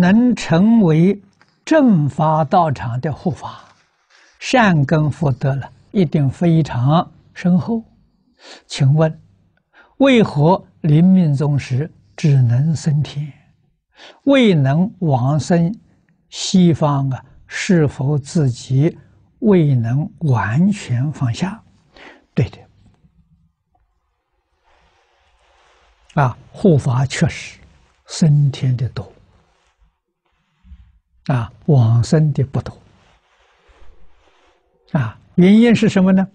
能成为正法道场的护法，善根福德了，一定非常深厚。请问，为何临命终时只能升天，未能往生西方啊？是否自己未能完全放下？对的，啊，护法确实升天的多。啊，往生的不多。啊，原因是什么呢？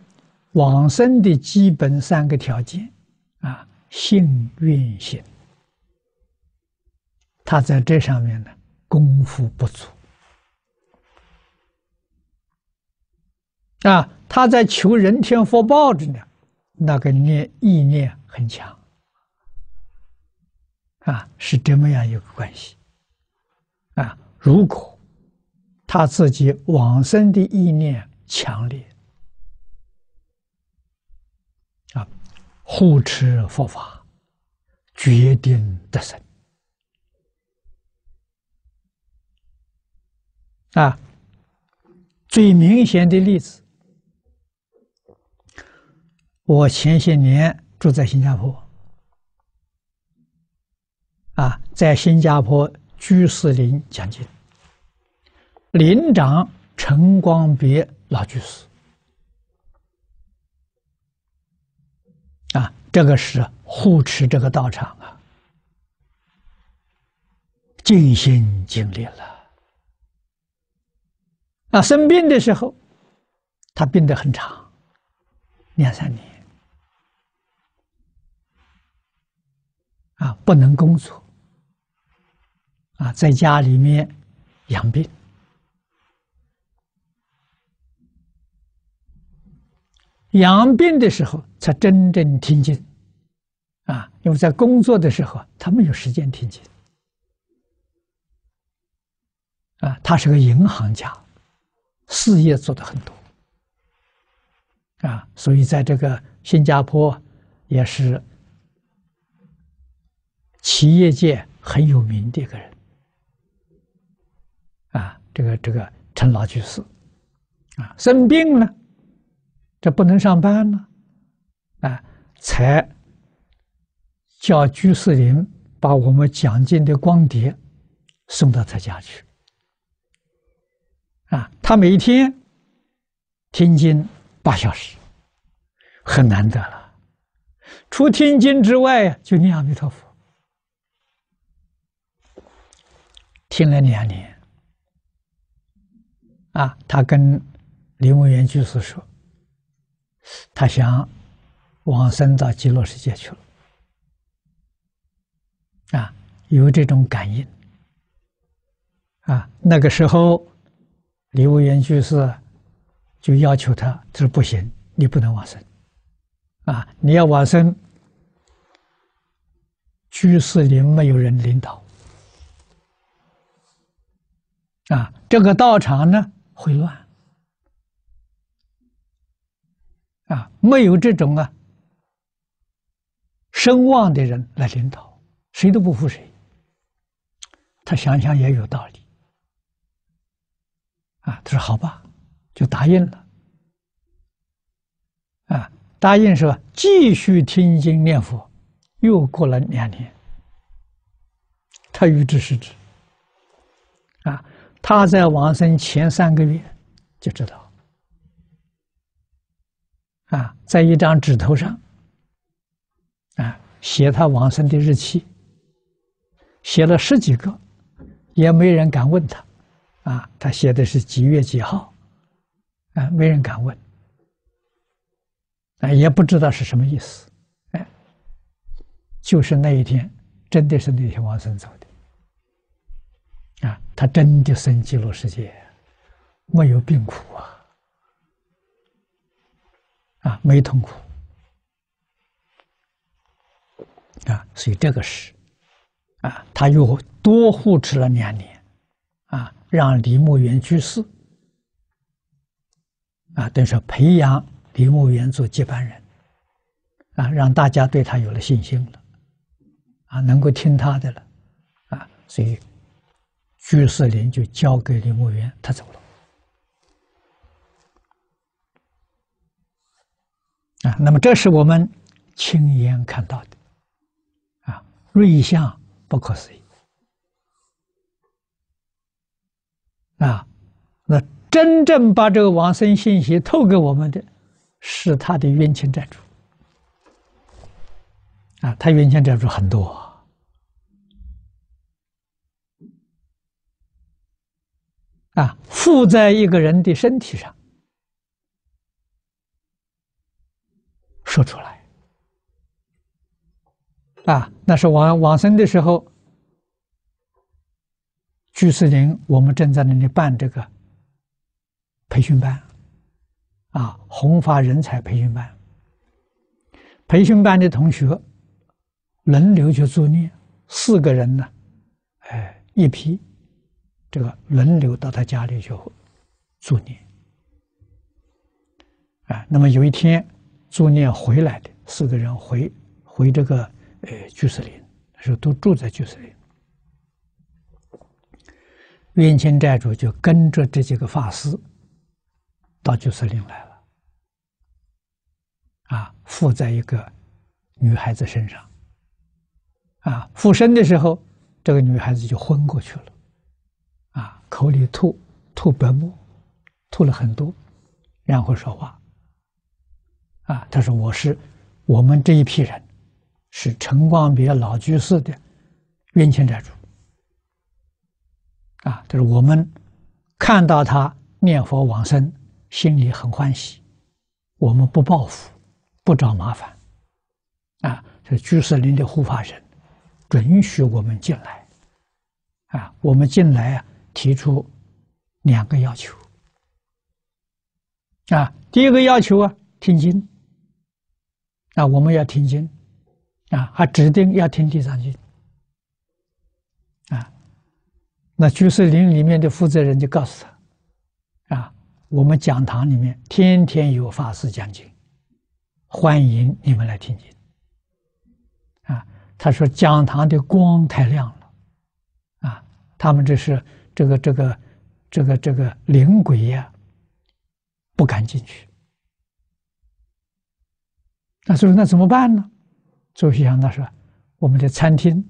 往生的基本三个条件，啊，信愿行，他在这上面呢功夫不足。啊，他在求人天福报着呢，那个念意念很强。啊，是这么样一个关系。啊。如果他自己往生的意念强烈，啊，护持佛法，决定得生。啊，最明显的例子，我前些年住在新加坡，啊，在新加坡居士林讲经。林长陈光别老居士。啊，这个是护持这个道场啊，尽心尽力了。啊，生病的时候，他病得很长，两三年。啊，不能工作。啊，在家里面养病。养病的时候才真正听经，啊，因为在工作的时候他没有时间听经，啊，他是个银行家，事业做得很多，啊，所以在这个新加坡也是企业界很有名的一个人，这个这个陈老居士，啊，生病了。这不能上班了，啊，才叫居士林把我们讲经的光碟送到他家去。啊，他每天听经八小时，很难得了。除听经之外，就念阿弥陀佛，听了两年。啊，他跟林文源居士说。他想往生到极乐世界去了，啊，有这种感应，啊，那个时候，李无元居士就要求他，他说不行，你不能往生，啊，你要往生，居士林没有人领导，啊，这个道场呢会乱。啊，没有这种啊，声望的人来领导，谁都不服谁。他想想也有道理，啊，他说好吧，就答应了。啊，答应说继续听经念佛，又过了两年，他预知时至，啊，他在往生前三个月就知道。啊，在一张纸头上，啊，写他往生的日期，写了十几个，也没人敢问他，啊，他写的是几月几号，啊，没人敢问，啊，也不知道是什么意思，哎，就是那一天，真的是那天往生走的，啊，他真的生极乐世界，没有病苦啊。啊，没痛苦，啊，所以这个是，啊，他又多护持了两年，啊，让李牧原居士，啊，等于说培养李牧原做接班人，啊，让大家对他有了信心了，啊，能够听他的了，啊，所以居士林就交给李木源，他走了。啊，那么这是我们亲眼看到的，啊，瑞相不可思议。啊，那真正把这个往生信息透给我们的，是他的冤亲债主。啊，他冤亲债主很多，啊，附在一个人的身体上，说出来，啊，那是往往生的时候。居士林，我们正在那里办这个培训班，啊，弘法人才培训班。培训班的同学轮流去助念，四个人呢，哎，一批，这个轮流到他家里去助念。啊，那么有一天助念回来的四个人回回这个呃居士林，那时候都住在居士林。冤亲债主就跟着这几个法师到居士林来了，啊，附在一个女孩子身上，啊，附身的时候，这个女孩子就昏过去了，口里吐吐白沫，吐了很多，然后说话，啊，他说我是我们这一批人，是陈光别老居士的冤亲债主。啊，他说我们看到他念佛往生，心里很欢喜。我们不报复，不找麻烦。啊，这居士林的护法神准许我们进来。啊，我们进来啊，提出两个要求。啊，第一个要求啊，听经。啊，我们要听经。啊，还指定要听地藏经。那居士林里面的负责人就告诉他：“啊，我们讲堂里面天天有法师讲经，欢迎你们来听经。”啊，他说讲堂的光太亮了，啊，他们这是这个这个这个这个灵鬼呀，不敢进去。那所以那怎么办呢？周锡祥他说：“我们的餐厅。”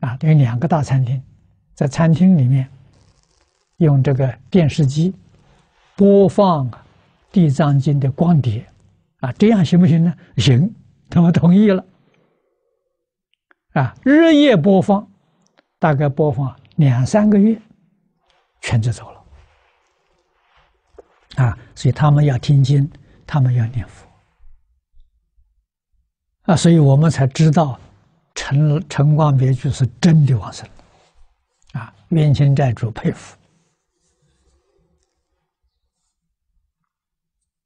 啊，有两个大餐厅，在餐厅里面用这个电视机播放《地藏经》的光碟，啊，这样行不行呢？行，他们同意了。啊，日夜播放，大概播放两三个月，全就走了。啊，所以他们要听经，他们要念佛。啊，所以我们才知道。陈陈光别居是真的往生了，啊，冤亲债主佩服，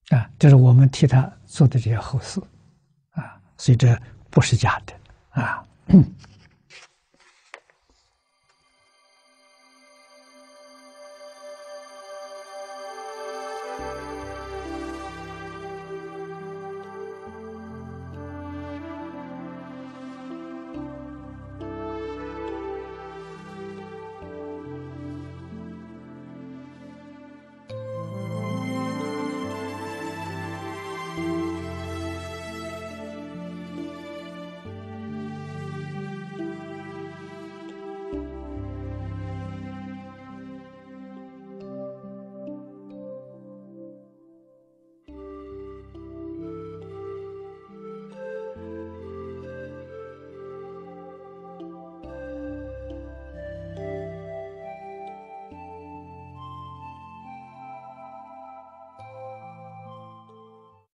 啊，这是我们替他做的这些后事，啊，所以这不是假的，啊。